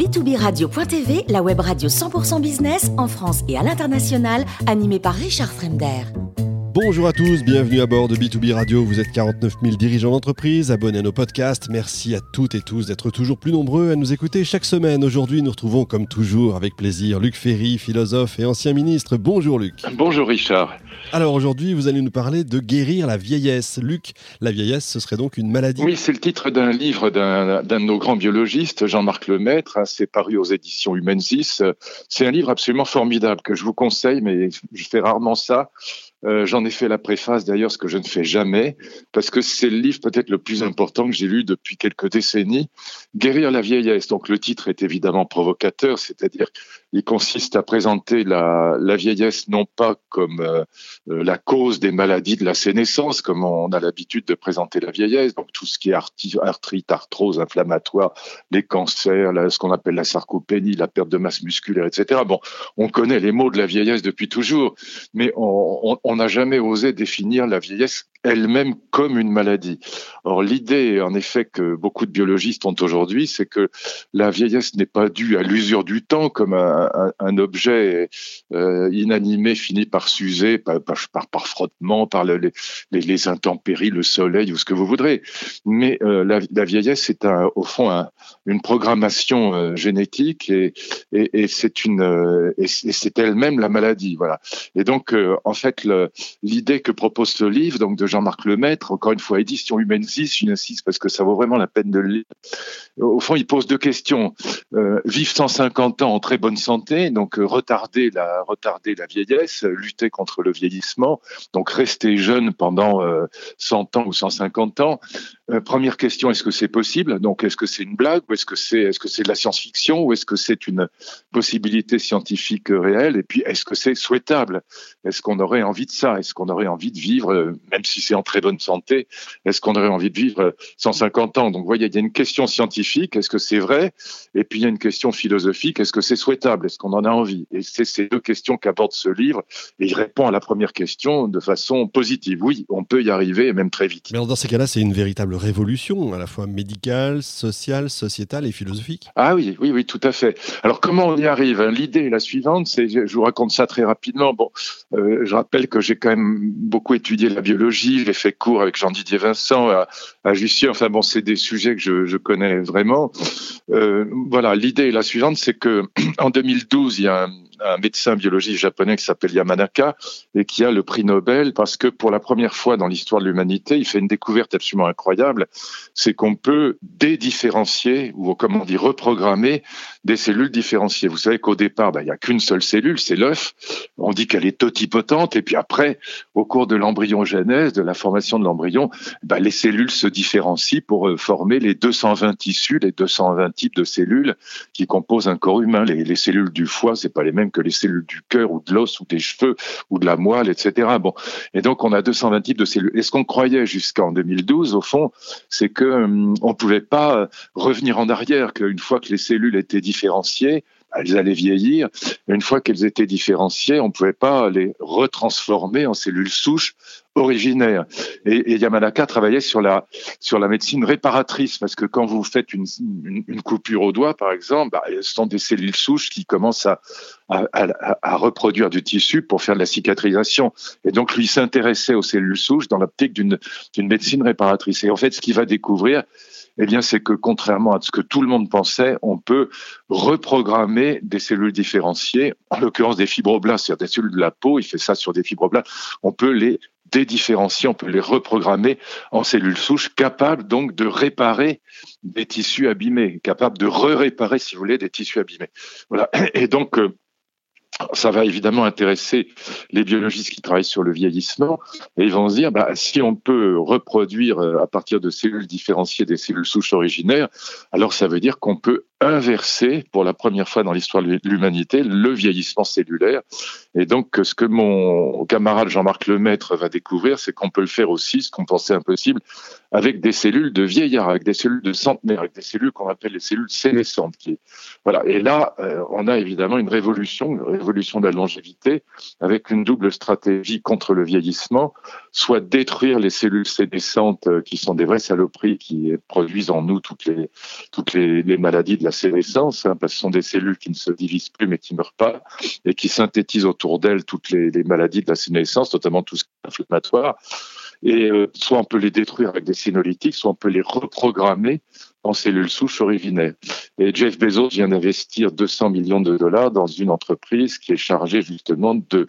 b2b-radio.tv, la web radio 100% business en France et à l'international, animée par Richard Fremder. Bonjour à tous, bienvenue à bord de B2B Radio. Vous êtes 49 000 dirigeants d'entreprise, abonnés à nos podcasts. Merci à toutes et tous d'être toujours plus nombreux à nous écouter chaque semaine. Aujourd'hui, nous retrouvons comme toujours avec plaisir Luc Ferry, philosophe et ancien ministre. Bonjour Luc. Bonjour Richard. Alors aujourd'hui, vous allez nous parler de guérir la vieillesse. Luc, la vieillesse, ce serait donc une maladie Oui, c'est le titre d'un livre d'un de nos grands biologistes, Jean-Marc Lemaître. Hein, c'est paru aux éditions Humensis. C'est un livre absolument formidable que je vous conseille, mais je fais rarement ça. Euh, j'en ai fait la préface d'ailleurs, ce que je ne fais jamais, parce que c'est le livre peut-être le plus important que j'ai lu depuis quelques décennies. Guérir la vieillesse. Donc le titre est évidemment provocateur, c'est-à-dire il consiste à présenter la, la vieillesse non pas comme euh, euh, la cause des maladies de la sénescence, comme on a l'habitude de présenter la vieillesse, donc tout ce qui est arthrite, arthrose inflammatoire, les cancers, ce qu'on appelle la sarcopénie, la perte de masse musculaire, etc. Bon, on connaît les mots de la vieillesse depuis toujours, mais on n'a jamais osé définir la vieillesse elle-même comme une maladie. Or, l'idée, en effet, que beaucoup de biologistes ont aujourd'hui, c'est que la vieillesse n'est pas due à l'usure du temps, comme un, objet euh, inanimé finit par s'user, par, frottement, par les, intempéries, le soleil ou ce que vous voudrez. Mais euh, la, vieillesse est au fond un, une programmation euh, génétique et, c'est elle-même la maladie. Voilà. Et donc, en fait, l'idée que propose ce livre, donc de Jean-Marc Lemaître, encore une fois, édition Humensis, j'insiste parce que ça vaut vraiment la peine de le lire. Au fond, il pose deux questions. Euh, vivre 150 ans en très bonne santé, donc euh, retarder, la, vieillesse, lutter contre le vieillissement, donc rester jeune pendant euh, 100 ans ou 150 ans. Euh, première question, est-ce que c'est possible? Donc, est-ce que c'est une blague ou est-ce que c'est est -ce c'est de la science-fiction ou est-ce que c'est une possibilité scientifique réelle? Et puis, est-ce que c'est souhaitable? Est-ce qu'on aurait envie de ça? Est-ce qu'on aurait envie de vivre, euh, même si c'est en très bonne santé, est-ce qu'on aurait envie de vivre 150 ans? Donc, vous voyez, il y a une question scientifique, est-ce que c'est vrai? Et puis, il y a une question philosophique, est-ce que c'est souhaitable? Est-ce qu'on en a envie? Et c'est ces deux questions qu'aborde ce livre, et il répond à la première question de façon positive. Oui, on peut y arriver, même très vite. Mais dans ces cas-là, c'est une véritable révolution, à la fois médicale, sociale, sociétale et philosophique. Ah oui, oui, oui, tout à fait. Alors, comment on y arrive L'idée est la suivante, c'est, je vous raconte ça très rapidement. Bon, euh, je rappelle que j'ai quand même beaucoup étudié la biologie, j'ai fait cours avec Jean-Didier Vincent à, à. Enfin bon, c'est des sujets que je, je connais vraiment. Euh, voilà, l'idée est la suivante, c'est que en 2012, il y a un, un médecin biologiste japonais qui s'appelle Yamanaka et qui a le prix Nobel parce que pour la première fois dans l'histoire de l'humanité, il fait une découverte absolument incroyable, c'est qu'on peut dédifférencier ou comment on dit reprogrammer des cellules différenciées. Vous savez qu'au départ, ben, il n'y a qu'une seule cellule, c'est l'œuf. On dit qu'elle est totipotente et puis après, au cours de l'embryogénèse, de la formation de l'embryon, ben, les cellules se différencient pour euh, former les 220 tissus, les 220 types de cellules qui composent un corps humain. Les, les cellules du foie, c'est pas les mêmes que les cellules du cœur ou de l'os ou des cheveux ou de la moelle, etc. Et donc on a 220 types de cellules. Et ce qu'on croyait jusqu'en 2012, au fond, c'est que hum, on pouvait pas revenir en arrière, qu'une fois que les cellules étaient différenciées, elles allaient vieillir. une fois qu'elles étaient différenciées, on ne pouvait pas les retransformer en cellules souches originaires. Et, et, Yamanaka travaillait sur la sur la médecine réparatrice parce que quand vous faites une, une, coupure au doigt, par exemple, bah, ce sont des cellules souches qui commencent à, à, à, à, reproduire du tissu pour faire de la cicatrisation. Et donc lui s'intéressait aux cellules souches dans l'optique d'une médecine réparatrice. Et en fait, ce qu'il va découvrir, eh bien, c'est que contrairement à ce que tout le monde pensait, on peut reprogrammer des cellules différenciées, en l'occurrence des fibroblastes, c'est-à-dire des cellules de la peau, il fait ça sur des fibroblastes, on peut les dédifférencier, on peut les reprogrammer en cellules souches capables donc de réparer des tissus abîmés, capables de re-réparer, si vous voulez, des tissus abîmés. Voilà. Et donc, euh, ça va évidemment intéresser les biologistes qui travaillent sur le vieillissement et ils vont se dire bah, si on peut reproduire euh, à partir de cellules différenciées des cellules souches originaires, alors ça veut dire qu'on peut inverser pour la première fois dans l'histoire de l'humanité le vieillissement cellulaire. Et donc ce que mon camarade Jean-Marc Lemaître va découvrir, c'est qu'on peut le faire aussi, ce qu'on pensait impossible, avec des cellules de vieillards, avec des cellules de centenaires, avec des cellules qu'on appelle les cellules sénescentes. Qui, voilà. Et là, euh, on a évidemment une révolution, révolution de la longévité avec une double stratégie contre le vieillissement, soit détruire les cellules sénescentes euh, qui sont des vraies saloperies qui produisent en nous toutes les toutes les, maladies de la sénescence, hein, parce que ce sont des cellules qui ne se divisent plus mais qui meurent pas et qui synthétisent autour d'elles toutes les, les maladies de la sénescence, notamment tout ce qui est inflammatoire. Et euh, soit on peut les détruire avec des sénolytiques, soit on peut les reprogrammer en cellules souches originaires. Et Jeff Bezos vient d'investir 200 millions de dollars dans une entreprise qui est chargée justement de,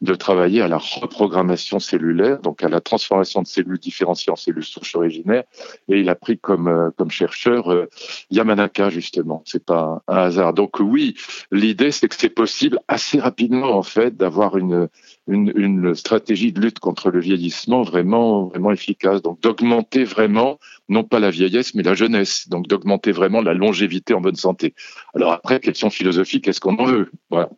de travailler à la reprogrammation cellulaire, donc à la transformation de cellules différenciées en cellules souches originaires. Et il a pris comme, euh, comme chercheur euh, Yamanaka, justement. C'est pas un hasard. Donc oui, l'idée, c'est que c'est possible assez rapidement, en fait, d'avoir une, une, une stratégie de lutte contre le vieillissement vraiment, vraiment efficace. Donc d'augmenter vraiment, non pas la vieillesse, mais la jeunesse donc d'augmenter vraiment la longévité en bonne santé. Alors après, question philosophique, est-ce qu'on en veut? Voilà,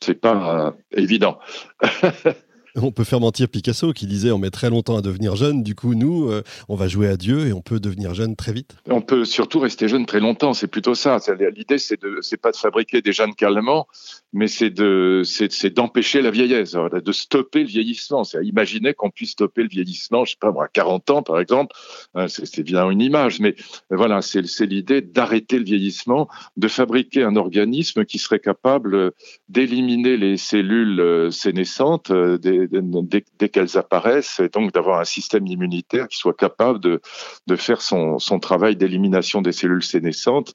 c'est pas euh, évident. On peut faire mentir Picasso qui disait on met très longtemps à devenir jeune. Du coup, nous, euh, on va jouer à Dieu et on peut devenir jeune très vite. On peut surtout rester jeune très longtemps. C'est plutôt ça. L'idée, c'est de, c'est pas de fabriquer des jeunes calmement, mais c'est de, d'empêcher la vieillesse, de stopper le vieillissement. C'est imaginer qu'on puisse stopper le vieillissement, je sais pas à 40 ans par exemple. Hein, c'est, bien une image, mais voilà, c'est, c'est l'idée d'arrêter le vieillissement, de fabriquer un organisme qui serait capable d'éliminer les cellules euh, sénescentes, euh, des dès, qu'elles apparaissent, et donc d'avoir un système immunitaire qui soit capable de, faire son, travail d'élimination des cellules sénescentes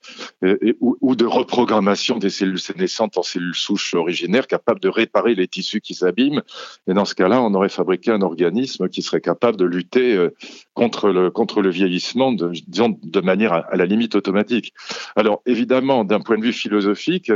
ou, de reprogrammation des cellules sénescentes en cellules souches originaires, capable de réparer les tissus qui s'abîment. Et dans ce cas-là, on aurait fabriqué un organisme qui serait capable de lutter euh, contre le, contre le vieillissement, de, disons, de manière à, la limite automatique. Alors évidemment, d'un point de vue philosophique,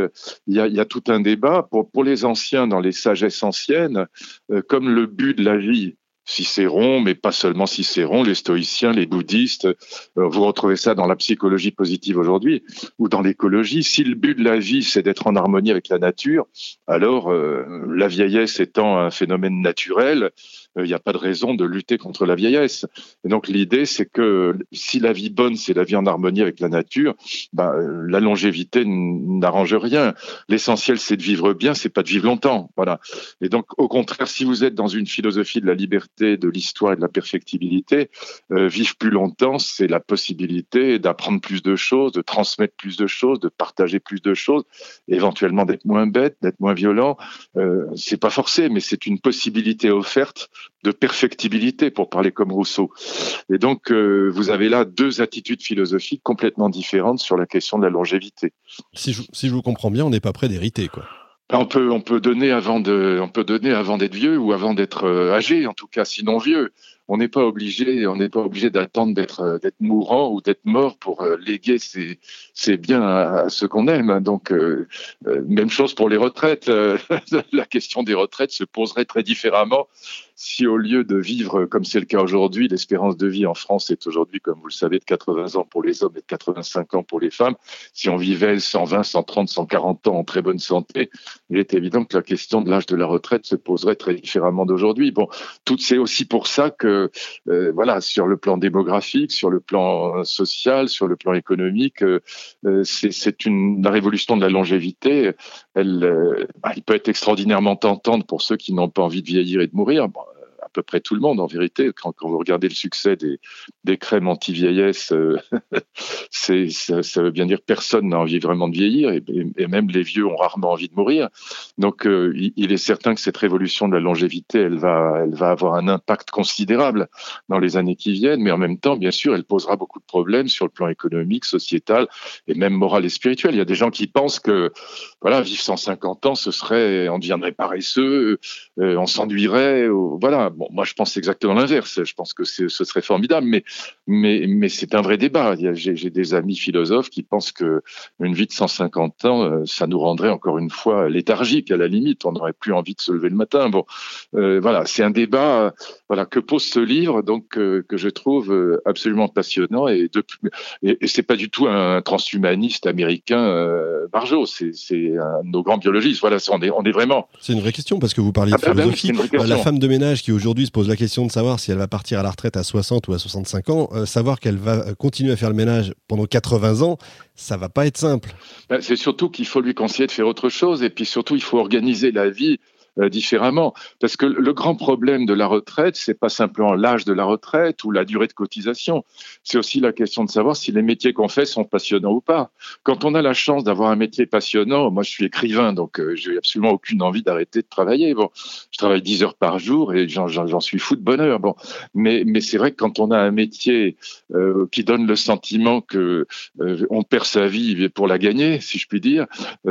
il y a, il y a tout un débat. Pour, pour les anciens, dans les sagesses anciennes, euh, comme le but de la vie Cicéron, mais pas seulement Cicéron, les stoïciens, les bouddhistes. Euh, vous retrouvez ça dans la psychologie positive aujourd'hui ou dans l'écologie. Si le but de la vie, c'est d'être en harmonie avec la nature, alors euh, la vieillesse étant un phénomène naturel, il euh, n'y a pas de raison de lutter contre la vieillesse. Et donc l'idée, c'est que si la vie bonne, c'est la vie en harmonie avec la nature, ben, la longévité n'arrange rien. L'essentiel, c'est de vivre bien, c'est pas de vivre longtemps. Voilà. Et donc, au contraire, si vous êtes dans une philosophie de la liberté, de l'histoire et de la perfectibilité, euh, vivre plus longtemps, c'est la possibilité d'apprendre plus de choses, de transmettre plus de choses, de partager plus de choses, éventuellement d'être moins bête, d'être moins violent. Euh, c'est pas forcé, mais c'est une possibilité offerte de perfectibilité, pour parler comme Rousseau. Et donc, euh, vous avez là deux attitudes philosophiques complètement différentes sur la question de la longévité. Si je, si je vous comprends bien, on n'est pas prêt d'hériter, quoi. On peut, on peut donner avant de, on peut donner avant d'être vieux ou avant d'être euh, âgé, en tout cas, sinon vieux on n'est pas obligé, on n'est pas obligé d'attendre d'être euh, mourant ou d'être mort pour euh, léguer ses, biens à, ceux qu'on aime. Donc euh, même chose pour les retraites. la question des retraites se poserait très différemment si au lieu de vivre comme c'est le cas aujourd'hui, l'espérance de vie en France est aujourd'hui, comme vous le savez, de 80 ans pour les hommes et de 85 ans pour les femmes. Si on vivait 120, 130, 140 ans en très bonne santé, il est évident que la question de l'âge de la retraite se poserait très différemment d'aujourd'hui. Bon, c'est aussi pour ça que euh, sur le plan démographique, sur le plan social, sur le plan économique, euh, euh, c'est une la révolution de la longévité. Elle, bah, peut être extraordinairement tentante pour ceux qui n'ont pas envie de vieillir et de mourir peu près tout le monde en vérité. Quand, vous regardez le succès des, crèmes anti-vieillesse, euh, ça, veut bien dire personne n'a envie vraiment de vieillir et, même les vieux ont rarement envie de mourir. Donc euh, il, est certain que cette révolution de la longévité, elle va, avoir un impact considérable dans les années qui viennent, mais en même temps, bien sûr, elle posera beaucoup de problèmes sur le plan économique, sociétal et même moral et spirituel. Il y a des gens qui pensent que voilà, vivre 150 ans, ce serait, on deviendrait paresseux, euh, on s'enduirait, voilà moi, je pense exactement l'inverse. Je pense que ce serait formidable, mais, mais, mais c'est un vrai débat. J'ai des amis philosophes qui pensent que une vie de 150 ans, euh, ça nous rendrait encore une fois léthargique à la limite. On n'aurait plus envie de se lever le matin. Bon, euh, voilà, c'est un débat. Voilà que pose ce livre, donc euh, que je trouve absolument passionnant et, et, et c'est pas du tout un transhumaniste américain Barjot, c'est un de nos grands biologistes. Voilà, on est, on est vraiment. C'est une vraie question parce que vous parliez de ah bah philosophie. la femme de ménage qui aujourd'hui se pose la question de savoir si elle va partir à la retraite à 60 ou à 65 ans, savoir qu'elle va continuer à faire le ménage pendant 80 ans, ça va pas être simple. Ben, c'est surtout qu'il faut lui conseiller de faire autre chose et puis surtout il faut organiser la vie euh, différemment. Parce que le grand problème de la retraite, c'est pas simplement l'âge de la retraite ou la durée de cotisation. C'est aussi la question de savoir si les métiers qu'on fait sont passionnants ou pas. Quand on a la chance d'avoir un métier passionnant, moi je suis écrivain, donc euh, j'ai absolument aucune envie d'arrêter de travailler. Bon, je travaille 10 heures par jour et j'en suis fou de bonheur. Bon, mais, c'est vrai que quand on a un métier euh, qui donne le sentiment que on perd sa vie pour la gagner, si je puis dire,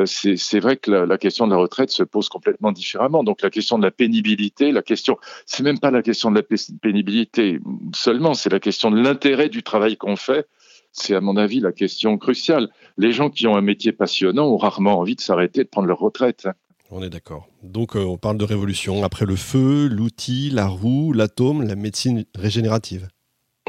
c'est vrai que la question de la retraite se pose complètement différemment. Donc la question de la pénibilité, la question, c'est même pas la question de la pénibilité seulement, c'est la question de l'intérêt du travail qu'on fait. C'est à mon avis la question cruciale. Les gens qui ont un métier passionnant ont rarement envie de s'arrêter de prendre leur retraite. On est d'accord. Donc euh, on parle de révolution. Après le feu, l'outil, la roue, l'atome, la médecine régénérative.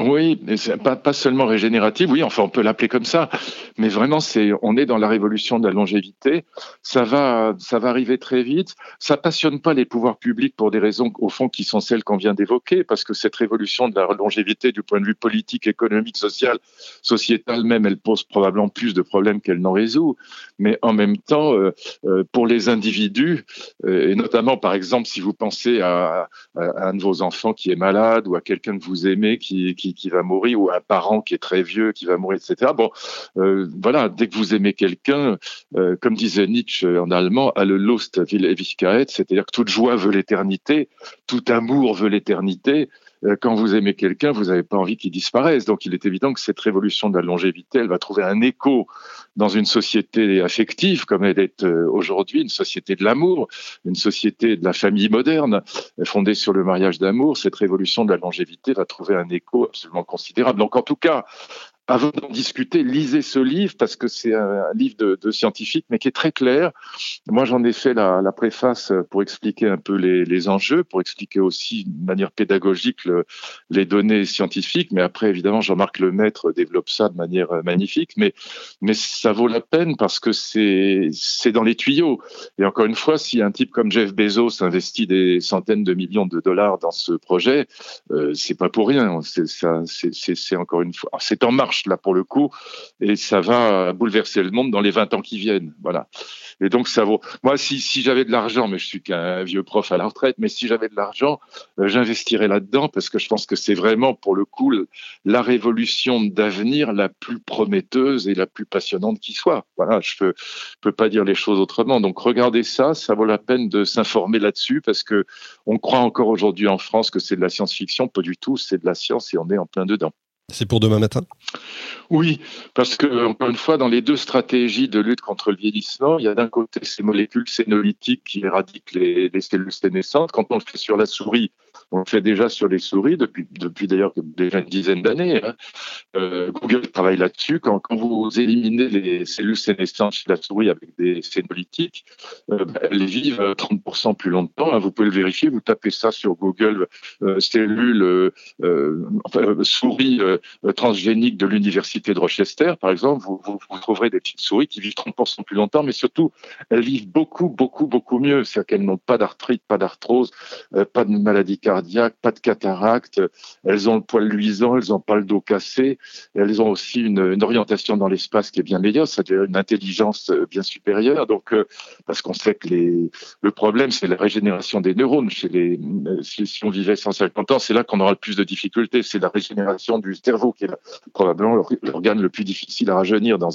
Oui, pas, seulement régénérative, oui, enfin on peut l'appeler comme ça, mais vraiment c'est, on est dans la révolution de la longévité. Ça va, ça va arriver très vite. Ça passionne pas les pouvoirs publics pour des raisons au fond qui sont celles qu'on vient d'évoquer, parce que cette révolution de la longévité du point de vue politique, économique, social, sociétal même, elle pose probablement plus de problèmes qu'elle n'en résout. Mais en même temps, euh, euh, pour les individus, euh, et notamment par exemple si vous pensez à, à, un de vos enfants qui est malade ou à quelqu'un que vous aimez qui, qui qui, va mourir ou un parent qui est très vieux qui va mourir, etc. Bon, euh, voilà, dès que vous aimez quelqu'un, euh, comme disait Nietzsche en allemand, alle Lust will Ewigkeit, c'est-à-dire que toute joie veut l'éternité, tout amour veut l'éternité. Euh, quand vous aimez quelqu'un, vous n'avez pas envie qu'il disparaisse. Donc il est évident que cette révolution de la longévité, elle va trouver un écho dans une société affective comme elle est euh, aujourd'hui, une société de l'amour, une société de la famille moderne, fondée sur le mariage d'amour. Cette révolution de la longévité va trouver un écho absolument considérable. Donc en tout cas, avant d'en discuter, lisez ce livre parce que c'est un, livre de, de, scientifique, mais qui est très clair. Moi, j'en ai fait la, préface pour expliquer un peu les, enjeux, pour expliquer aussi de manière pédagogique le, les données scientifiques. Mais après, évidemment, Jean-Marc Lemaître développe ça de manière magnifique. Mais, mais ça vaut la peine parce que c'est dans les tuyaux. Et encore une fois, si un type comme Jeff Bezos investit des centaines de millions de dollars dans ce projet, euh, c'est pas pour rien. C'est encore une fois, c'est en marche là pour le coup, et ça va bouleverser le monde dans les 20 ans qui viennent. Voilà. Et donc ça vaut. Moi, si, si j'avais de l'argent, mais je suis qu'un vieux prof à la retraite, mais si j'avais de l'argent, euh, j'investirais là-dedans parce que je pense que c'est vraiment pour le coup la révolution d'avenir la plus prometteuse et la plus passionnante qui soit. Voilà, je peux, peux pas dire les choses autrement. Donc regardez ça, ça vaut la peine de s'informer là-dessus parce que on croit encore aujourd'hui en France que c'est de la science-fiction, pas du tout, c'est de la science et on est en plein dedans. C'est pour demain matin? Oui, parce que, encore une fois, dans les deux stratégies de lutte contre le vieillissement, il y a d'un côté ces molécules sénolytiques qui éradiquent les, les cellules sénescentes. Quand on le fait sur la souris, on le fait déjà sur les souris depuis, d'ailleurs déjà une dizaine d'années. Hein. Euh, Google travaille là-dessus. Quand, vous éliminez les cellules sénescentes chez la souris avec des sénolytiques, euh, bah, elles vivent 30% plus longtemps. Hein. Vous pouvez le vérifier. Vous tapez ça sur Google, euh, cellules euh, souris transgéniques de l'université de Rochester, par exemple. Vous, vous, trouverez des petites souris qui vivent 30% plus longtemps, mais surtout, elles vivent beaucoup, beaucoup, beaucoup mieux. C'est-à-dire qu'elles n'ont pas d'arthrite, pas d'arthrose, pas de maladie cardiaque, pas de cataracte, elles ont le poil luisant, elles n'ont pas le dos cassé, elles ont aussi une, orientation dans l'espace qui est bien meilleure, c'est-à-dire une intelligence euh, bien supérieure. Donc, euh, parce qu'on sait que le problème, c'est la régénération des neurones. Euh, si, si on vivait 150 ans, c'est là qu'on aura le plus de difficultés. C'est la régénération du cerveau qui est probablement l'organe le plus difficile à rajeunir dans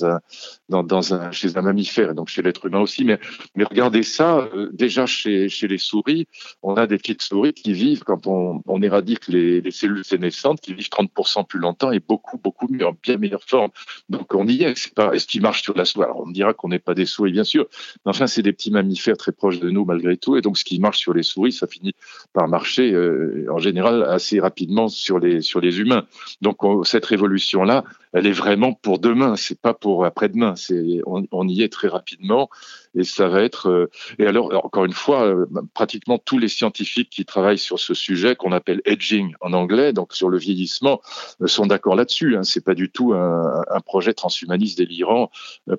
chez un mammifère et donc chez l'être humain aussi. Mais, regardez ça, déjà chez, les souris, on a des petites souris qui vivent on, on éradique les, les, cellules sénescentes, qui vivent 30% plus longtemps et beaucoup, beaucoup mieux, en bien meilleure forme. Donc on y est. C'est pas, est-ce qu'ils marchent sur la souris Alors on dira qu'on n'est pas des souris, bien sûr, mais enfin c'est des petits mammifères très proches de nous malgré tout. Et donc ce qui marche sur les souris, ça finit par marcher euh, en général assez rapidement sur les sur les humains. Donc cette révolution là, elle est vraiment pour demain, c'est pas pour après-demain. C'est on, y est très rapidement et ça va être. Euh, et alors encore une fois, euh, pratiquement tous les scientifiques qui travaillent sur ce sujet qu'on appelle edging en anglais, donc sur le vieillissement, euh, sont d'accord là-dessus. Hein. C'est pas du tout un, projet transhumaniste délirant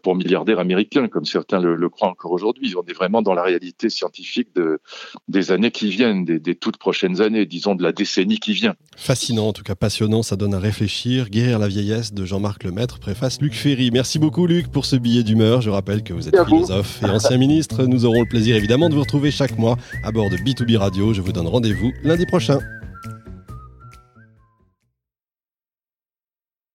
pour milliardaires américains comme certains le, croient encore aujourd'hui. On est vraiment dans la réalité scientifique de, des années qui viennent, des toutes prochaines années, disons de la décennie qui vient. Fascinant, en tout cas passionnant, ça donne à réfléchir. Guérir la vieillesse de Jean-Marc Lemaître, préface Luc Ferry. Merci beaucoup Luc pour ce billet d'humeur. Je rappelle que vous êtes philosophe et ancien ministre. Nous aurons le plaisir évidemment de vous retrouver chaque mois à bord de B2B Radio. Je vous donne rendez-vous lundi prochain.